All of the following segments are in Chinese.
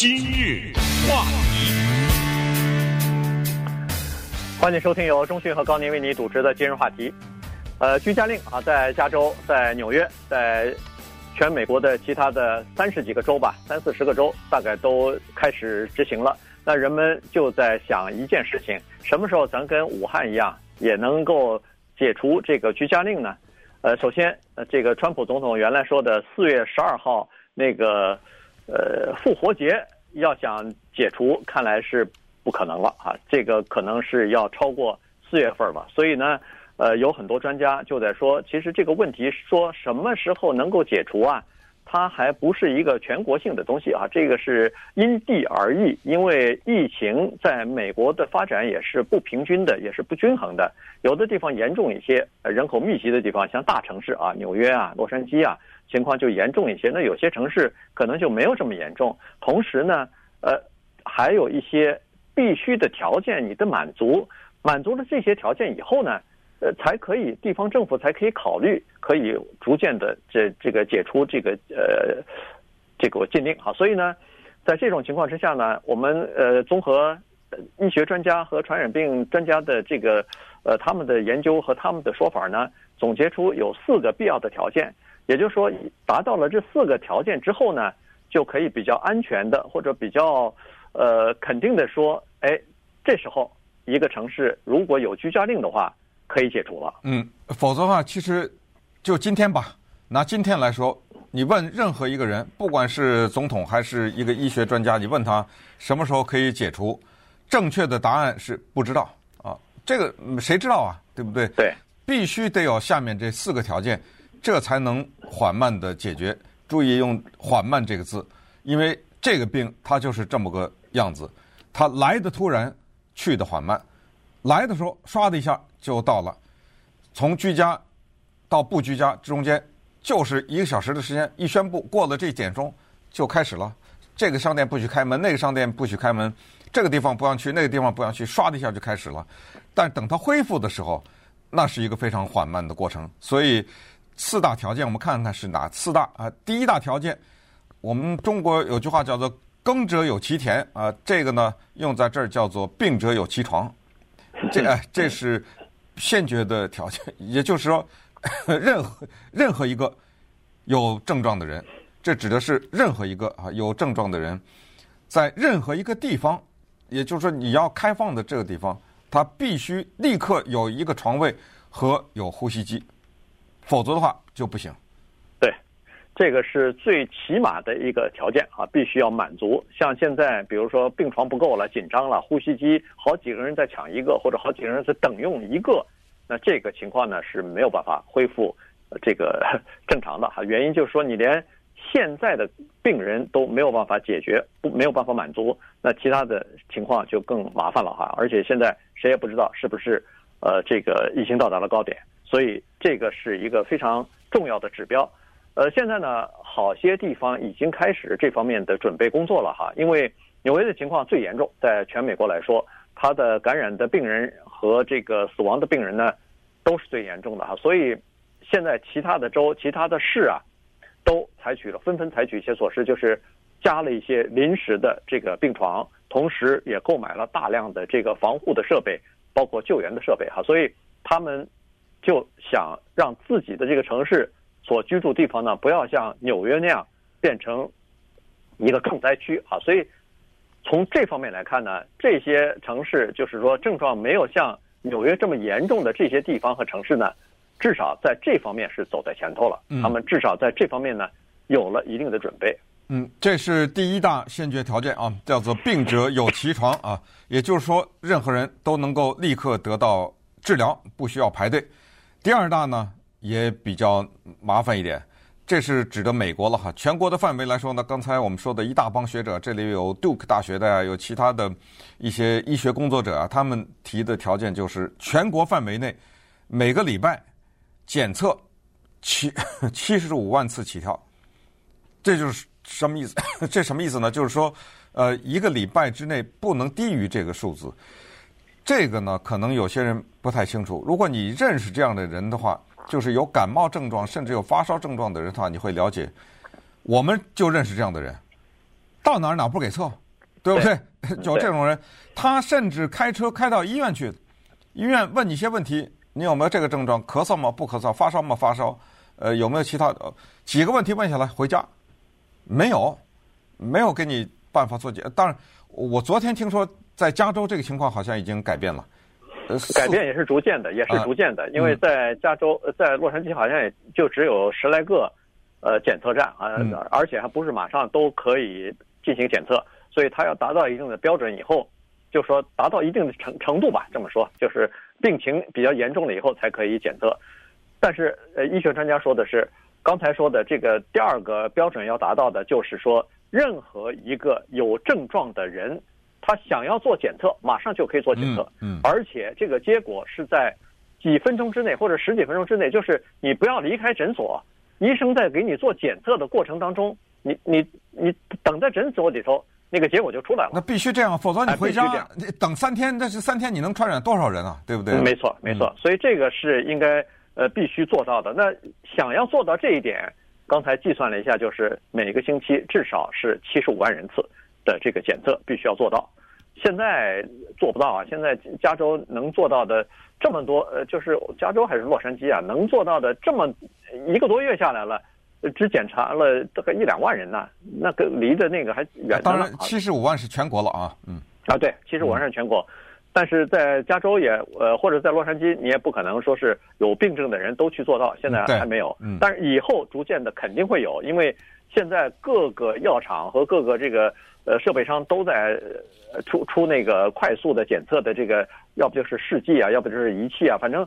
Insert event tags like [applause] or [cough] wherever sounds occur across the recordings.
今日话题，欢迎收听由中讯和高宁为你主持的今日话题。呃，居家令啊，在加州、在纽约、在全美国的其他的三十几个州吧，三四十个州，大概都开始执行了。那人们就在想一件事情：什么时候咱跟武汉一样，也能够解除这个居家令呢？呃，首先，呃，这个川普总统原来说的四月十二号那个呃复活节要想解除，看来是不可能了啊，这个可能是要超过四月份吧。所以呢，呃，有很多专家就在说，其实这个问题说什么时候能够解除啊？它还不是一个全国性的东西啊，这个是因地而异，因为疫情在美国的发展也是不平均的，也是不均衡的。有的地方严重一些，人口密集的地方，像大城市啊，纽约啊、洛杉矶啊，情况就严重一些。那有些城市可能就没有这么严重。同时呢，呃，还有一些必须的条件你的满足，满足了这些条件以后呢，呃，才可以地方政府才可以考虑，可以逐渐的这这个解除这个呃这个禁令哈。所以呢，在这种情况之下呢，我们呃综合医学专家和传染病专家的这个呃他们的研究和他们的说法呢，总结出有四个必要的条件。也就是说，达到了这四个条件之后呢，就可以比较安全的或者比较呃肯定的说，哎，这时候一个城市如果有居家令的话。可以解除了。嗯，否则的话，其实就今天吧。拿今天来说，你问任何一个人，不管是总统还是一个医学专家，你问他什么时候可以解除，正确的答案是不知道啊。这个谁知道啊？对不对？对，必须得有下面这四个条件，这才能缓慢的解决。注意用“缓慢”这个字，因为这个病它就是这么个样子，它来的突然，去的缓慢。来的时候，唰的一下就到了。从居家到不居家中间，就是一个小时的时间。一宣布过了这点钟，就开始了。这个商店不许开门，那个商店不许开门，这个地方不让去，那个地方不让去，唰的一下就开始了。但等它恢复的时候，那是一个非常缓慢的过程。所以四大条件，我们看看是哪四大啊？第一大条件，我们中国有句话叫做“耕者有其田”啊，这个呢用在这儿叫做“病者有其床”。这，这是先决的条件，也就是说，任何任何一个有症状的人，这指的是任何一个啊有症状的人，在任何一个地方，也就是说你要开放的这个地方，他必须立刻有一个床位和有呼吸机，否则的话就不行。这个是最起码的一个条件啊，必须要满足。像现在，比如说病床不够了，紧张了，呼吸机好几个人在抢一个，或者好几个人在等用一个，那这个情况呢是没有办法恢复这个 [laughs] 正常的哈。原因就是说，你连现在的病人都没有办法解决，不没有办法满足，那其他的情况就更麻烦了哈。而且现在谁也不知道是不是呃这个疫情到达了高点，所以这个是一个非常重要的指标。呃，现在呢，好些地方已经开始这方面的准备工作了哈。因为纽约的情况最严重，在全美国来说，它的感染的病人和这个死亡的病人呢，都是最严重的哈。所以现在其他的州、其他的市啊，都采取了纷纷采取一些措施，就是加了一些临时的这个病床，同时也购买了大量的这个防护的设备，包括救援的设备哈。所以他们就想让自己的这个城市。所居住地方呢，不要像纽约那样变成一个重灾区啊！所以从这方面来看呢，这些城市就是说症状没有像纽约这么严重的这些地方和城市呢，至少在这方面是走在前头了。他们至少在这方面呢有了一定的准备。嗯，这是第一大先决条件啊，叫做病者有其床啊，也就是说任何人都能够立刻得到治疗，不需要排队。第二大呢？也比较麻烦一点，这是指的美国了哈。全国的范围来说呢，刚才我们说的一大帮学者，这里有 Duke 大学的呀，有其他的一些医学工作者啊，他们提的条件就是全国范围内每个礼拜检测七 [laughs] 七十五万次起跳。这就是什么意思？[coughs] 这什么意思呢？就是说，呃，一个礼拜之内不能低于这个数字。这个呢，可能有些人不太清楚。如果你认识这样的人的话，就是有感冒症状，甚至有发烧症状的人的话，你会了解，我们就认识这样的人。到哪儿哪儿不给测，对不对？就 [laughs] 这种人，他甚至开车开到医院去，医院问你一些问题，你有没有这个症状？咳嗽吗？不咳嗽？发烧吗？发烧？呃，有没有其他的几个问题问下来回家？没有，没有给你办法做解。当然，我昨天听说在加州这个情况好像已经改变了。呃，改变也是逐渐的，也是逐渐的，因为在加州，在洛杉矶好像也就只有十来个。呃，检测站啊，而且还不是马上都可以进行检测，所以它要达到一定的标准以后，就说达到一定的程程度吧，这么说，就是病情比较严重了以后才可以检测。但是，呃，医学专家说的是，刚才说的这个第二个标准要达到的，就是说，任何一个有症状的人，他想要做检测，马上就可以做检测，嗯，而且这个结果是在几分钟之内或者十几分钟之内，就是你不要离开诊所。医生在给你做检测的过程当中，你你你等在诊所里头，那个结果就出来了。那必须这样，否则你回家你等三天，但是三天你能传染多少人啊？对不对？没错，没错。所以这个是应该呃必须做到的。那想要做到这一点，刚才计算了一下，就是每个星期至少是七十五万人次的这个检测必须要做到。现在做不到啊！现在加州能做到的这么多，呃，就是加州还是洛杉矶啊，能做到的这么一个多月下来了，只检查了大概一两万人呢，那个离的那个还远呢。当然，七十五万是全国了啊，嗯，啊，对，七十五万是全国，但是在加州也，呃，或者在洛杉矶，你也不可能说是有病症的人都去做到，现在还没有，嗯，但是以后逐渐的肯定会有，因为现在各个药厂和各个这个。呃，设备商都在出出那个快速的检测的这个，要不就是试剂啊，要不就是仪器啊，反正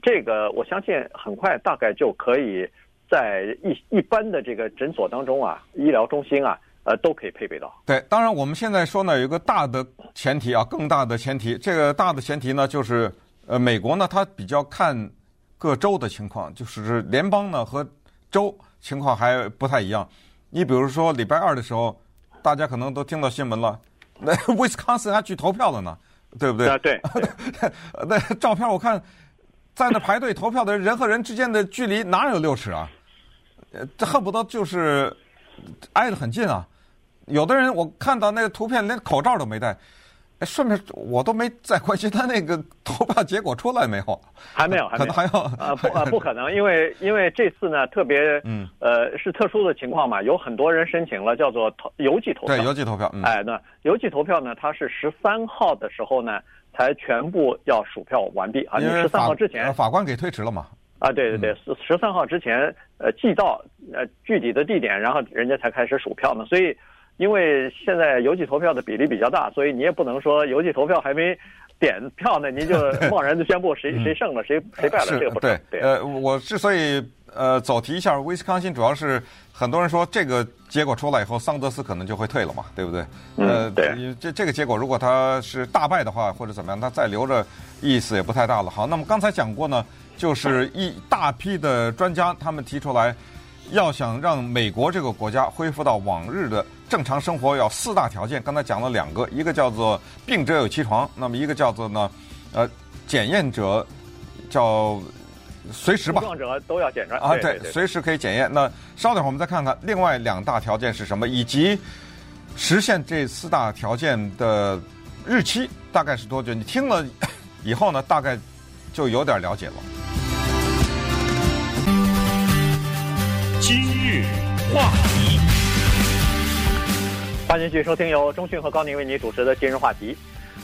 这个我相信很快大概就可以在一一般的这个诊所当中啊，医疗中心啊，呃，都可以配备到。对，当然我们现在说呢，有一个大的前提啊，更大的前提，这个大的前提呢，就是呃，美国呢，它比较看各州的情况，就是联邦呢和州情况还不太一样。你比如说礼拜二的时候。大家可能都听到新闻了，那威斯康星还去投票了呢，对不对？啊，对。[laughs] 那照片我看，在那排队投票的人和人之间的距离哪有六尺啊？这恨不得就是挨得很近啊。有的人我看到那个图片连口罩都没戴。顺便，我都没再关心他那个投票结果出来没有？还没有，可能还要啊不啊不可能，因为因为这次呢特别嗯呃是特殊的情况嘛，有很多人申请了叫做投邮寄投票，对邮寄投票，嗯、哎那邮寄投票呢，它是十三号的时候呢才全部要数票完毕啊，因为十三号之前法官给推迟了嘛啊对对对十十三号之前呃寄到呃具体的地点，然后人家才开始数票呢，所以。因为现在邮寄投票的比例比较大，所以你也不能说邮寄投票还没点票呢，您就 [laughs] 贸然的宣布谁谁胜了谁谁败了，这个不对。对，呃，我之所以呃走题一下，威斯康星主要是很多人说这个结果出来以后，桑德斯可能就会退了嘛，对不对？呃，对。这这个结果如果他是大败的话，或者怎么样，他再留着意思也不太大了。好，那么刚才讲过呢，就是一大批的专家他们提出来。要想让美国这个国家恢复到往日的正常生活，要四大条件。刚才讲了两个，一个叫做病者有其床，那么一个叫做呢，呃，检验者叫随时吧。症状者都要检查啊，对，随时可以检验。那稍等会儿我们再看看另外两大条件是什么，以及实现这四大条件的日期大概是多久？你听了以后呢，大概就有点了解了。今日话题，欢迎继续收听由中讯和高宁为您主持的今日话题。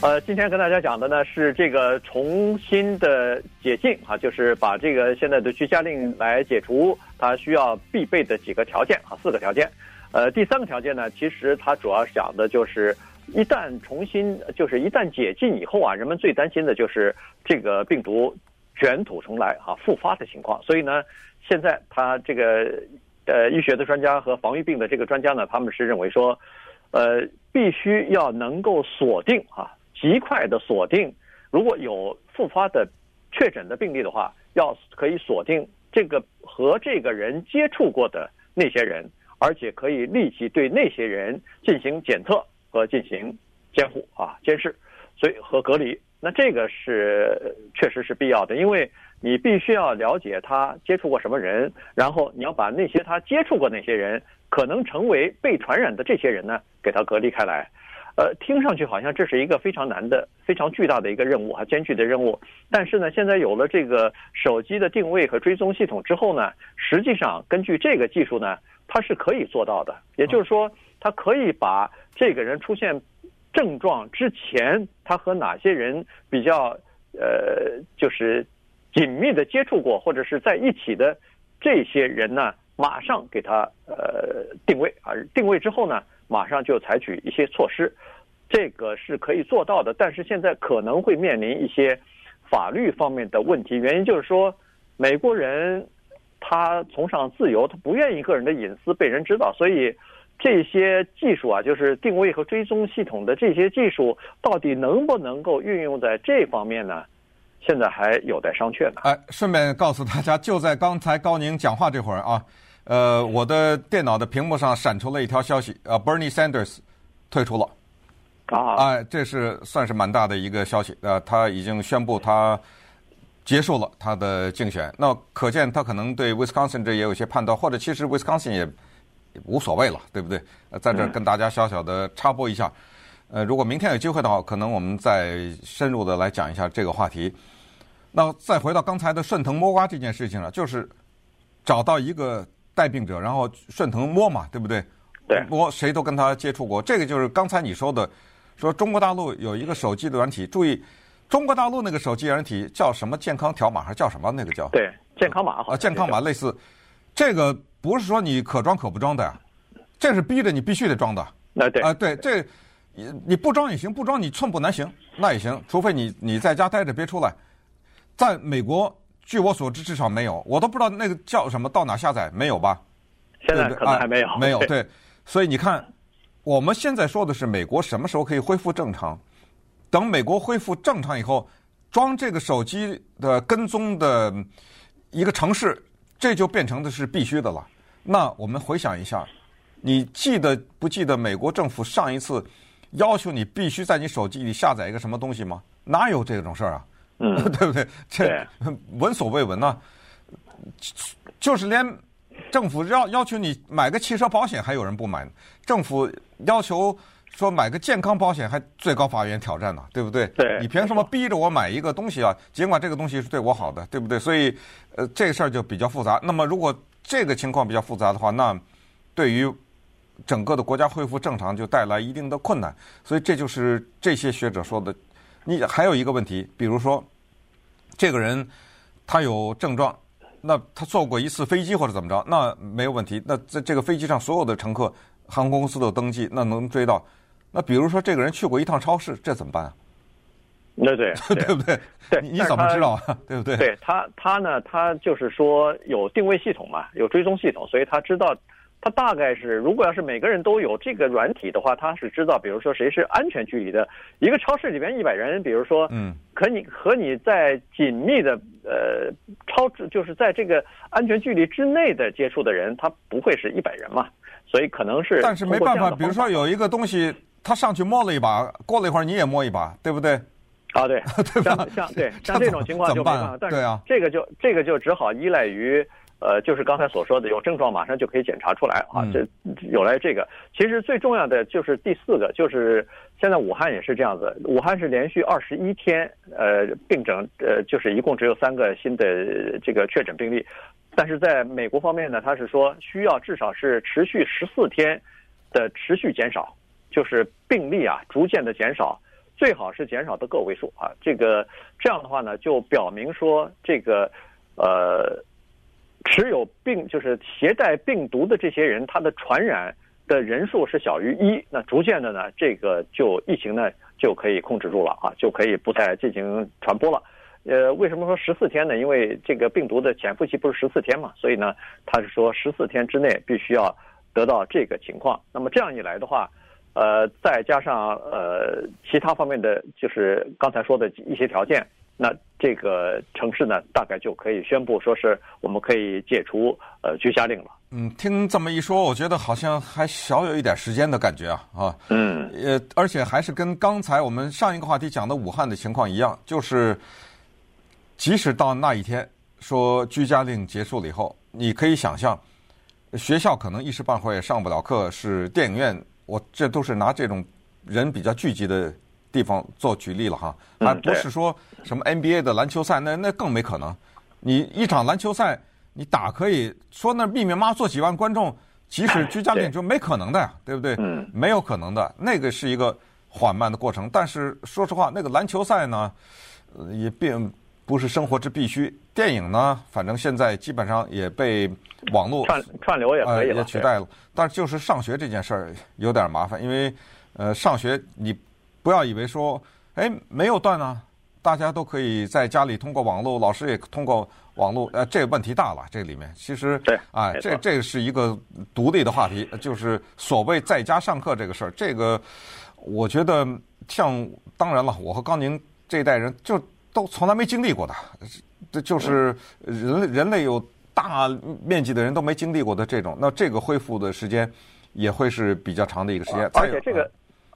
呃，今天跟大家讲的呢是这个重新的解禁啊，就是把这个现在的居家令来解除，它需要必备的几个条件啊，四个条件。呃，第三个条件呢，其实它主要讲的就是一旦重新就是一旦解禁以后啊，人们最担心的就是这个病毒卷土重来啊，复发的情况。所以呢。现在他这个呃医学的专家和防御病的这个专家呢，他们是认为说，呃，必须要能够锁定啊，极快的锁定，如果有复发的确诊的病例的话，要可以锁定这个和这个人接触过的那些人，而且可以立即对那些人进行检测和进行监护啊监视，所以和隔离。那这个是确实是必要的，因为。你必须要了解他接触过什么人，然后你要把那些他接触过那些人可能成为被传染的这些人呢，给他隔离开来。呃，听上去好像这是一个非常难的、非常巨大的一个任务啊，艰巨的任务。但是呢，现在有了这个手机的定位和追踪系统之后呢，实际上根据这个技术呢，它是可以做到的。也就是说，它可以把这个人出现症状之前，他和哪些人比较呃，就是紧密的接触过或者是在一起的这些人呢，马上给他呃定位啊，定位之后呢，马上就采取一些措施，这个是可以做到的。但是现在可能会面临一些法律方面的问题，原因就是说，美国人他崇尚自由，他不愿意个人的隐私被人知道，所以这些技术啊，就是定位和追踪系统的这些技术，到底能不能够运用在这方面呢？现在还有待商榷呢。哎，顺便告诉大家，就在刚才高宁讲话这会儿啊。呃，我的电脑的屏幕上闪出了一条消息，呃，Bernie Sanders 退出了，啊，哎，这是算是蛮大的一个消息，呃，他已经宣布他结束了他的竞选，那可见他可能对 Wisconsin 这也有些判断，或者其实 Wisconsin 也无所谓了，对不对？在这儿跟大家小小的插播一下，呃，如果明天有机会的话，可能我们再深入的来讲一下这个话题。那再回到刚才的顺藤摸瓜这件事情了，就是找到一个。带病者，然后顺藤摸嘛，对不对？对，摸谁都跟他接触过。这个就是刚才你说的，说中国大陆有一个手机的软体，注意，中国大陆那个手机软体叫什么健康条码还是叫什么？那个叫对健康码啊，健康码类似。这个不是说你可装可不装的呀，这是逼着你必须得装的。那对啊，对，这你你不装也行，不装你寸步难行，那也行，除非你你在家待着别出来。在美国。据我所知，至少没有，我都不知道那个叫什么，到哪下载没有吧？现在可能还没有，没有。[laughs] 对，所以你看，我们现在说的是美国什么时候可以恢复正常？等美国恢复正常以后，装这个手机的跟踪的一个程式，这就变成的是必须的了。那我们回想一下，你记得不记得美国政府上一次要求你必须在你手机里下载一个什么东西吗？哪有这种事儿啊？嗯，[laughs] 对不对？这闻所未闻呐、啊，就是连政府要要求你买个汽车保险，还有人不买；政府要求说买个健康保险，还最高法院挑战呢，对不对？对，你凭什么逼着我买一个东西啊？尽管这个东西是对我好的，对不对？所以，呃，这个事儿就比较复杂。那么，如果这个情况比较复杂的话，那对于整个的国家恢复正常就带来一定的困难。所以，这就是这些学者说的。你还有一个问题，比如说，这个人他有症状，那他坐过一次飞机或者怎么着，那没有问题。那在这个飞机上所有的乘客，航空公司都有登记，那能追到。那比如说这个人去过一趟超市，这怎么办啊？对 [laughs] 对对不对？对，你怎么知道啊？[laughs] 对不对？对他他呢，他就是说有定位系统嘛，有追踪系统，所以他知道。他大概是，如果要是每个人都有这个软体的话，他是知道，比如说谁是安全距离的。一个超市里边一百人，比如说，嗯，可你和你在紧密的呃超，就是在这个安全距离之内的接触的人，他不会是一百人嘛，所以可能是。但是没办法，比如说有一个东西，他上去摸了一把，过了一会儿你也摸一把，对不对？啊，对，[laughs] 对吧？像像对像这种情况就没办法，但是这个就这个就只好依赖于。呃，就是刚才所说的，有症状马上就可以检查出来啊。这有来这个，其实最重要的就是第四个，就是现在武汉也是这样子。武汉是连续二十一天，呃，病症，呃，就是一共只有三个新的这个确诊病例。但是在美国方面呢，他是说需要至少是持续十四天的持续减少，就是病例啊逐渐的减少，最好是减少的个位数啊。这个这样的话呢，就表明说这个呃。持有病就是携带病毒的这些人，他的传染的人数是小于一，那逐渐的呢，这个就疫情呢就可以控制住了啊，就可以不再进行传播了。呃，为什么说十四天呢？因为这个病毒的潜伏期不是十四天嘛，所以呢，他是说十四天之内必须要得到这个情况。那么这样一来的话，呃，再加上呃其他方面的，就是刚才说的一些条件。那这个城市呢，大概就可以宣布说是我们可以解除呃居家令了。嗯，听这么一说，我觉得好像还少有一点时间的感觉啊啊。嗯。呃，而且还是跟刚才我们上一个话题讲的武汉的情况一样，就是即使到那一天说居家令结束了以后，你可以想象，学校可能一时半会也上不了课，是电影院，我这都是拿这种人比较聚集的地方做举例了哈，还不是说什么 NBA 的篮球赛，那那更没可能。你一场篮球赛，你打可以说那密密麻麻坐几万观众，即使居家令就没可能的呀，对不对？没有可能的，那个是一个缓慢的过程。但是说实话，那个篮球赛呢，也并不是生活之必须。电影呢，反正现在基本上也被网络串串流也可以了，也取代了。但是就是上学这件事儿有点麻烦，因为呃，上学你不要以为说，哎，没有断啊。大家都可以在家里通过网络，老师也通过网络，呃，这个问题大了。这里面其实，对，哎，这这是一个独立的话题，就是所谓在家上课这个事儿。这个我觉得，像当然了，我和高宁这一代人就都从来没经历过的，这就是人人类有大面积的人都没经历过的这种。那这个恢复的时间也会是比较长的一个时间，而且这个。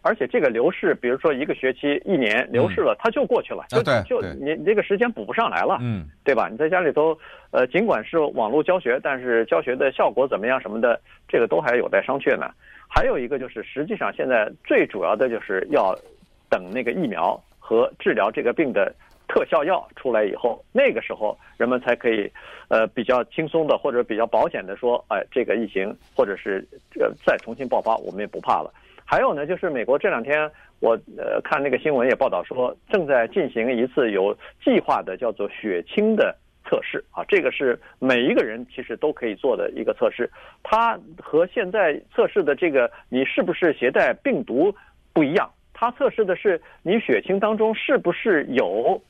而且这个流逝，比如说一个学期、一年流逝了，它就过去了，就就你你这个时间补不上来了，嗯，对吧？你在家里头，呃，尽管是网络教学，但是教学的效果怎么样什么的，这个都还有待商榷呢。还有一个就是，实际上现在最主要的就是要等那个疫苗和治疗这个病的特效药出来以后，那个时候人们才可以，呃，比较轻松的或者比较保险的说，哎，这个疫情或者是呃再重新爆发，我们也不怕了。还有呢，就是美国这两天我呃看那个新闻也报道说，正在进行一次有计划的叫做血清的测试啊，这个是每一个人其实都可以做的一个测试。它和现在测试的这个你是不是携带病毒不一样，它测试的是你血清当中是不是有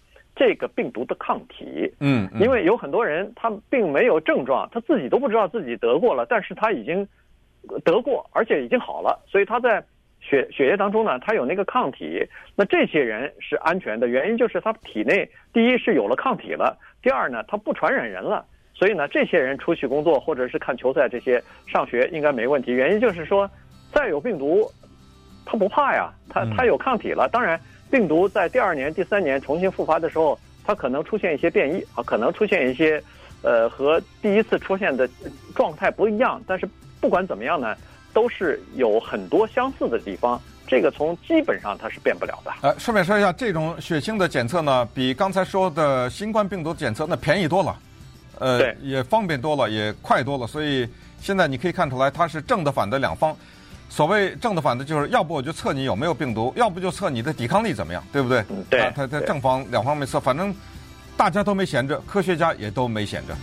这个病毒的抗体。嗯，因为有很多人他并没有症状，他自己都不知道自己得过了，但是他已经得过，而且已经好了，所以他在。血血液当中呢，他有那个抗体，那这些人是安全的，原因就是他体内第一是有了抗体了，第二呢，他不传染人了，所以呢，这些人出去工作或者是看球赛这些上学应该没问题。原因就是说，再有病毒，他不怕呀，他他有抗体了。当然，病毒在第二年、第三年重新复发的时候，它可能出现一些变异啊，可能出现一些，呃，和第一次出现的状态不一样。但是不管怎么样呢？都是有很多相似的地方，这个从基本上它是变不了的。呃，顺便说一下，这种血清的检测呢，比刚才说的新冠病毒检测那便宜多了，呃，也方便多了，也快多了。所以现在你可以看出来，它是正的反的两方。所谓正的反的，就是要不我就测你有没有病毒，要不就测你的抵抗力怎么样，对不对？对，他他正方两方面测，反正大家都没闲着，科学家也都没闲着。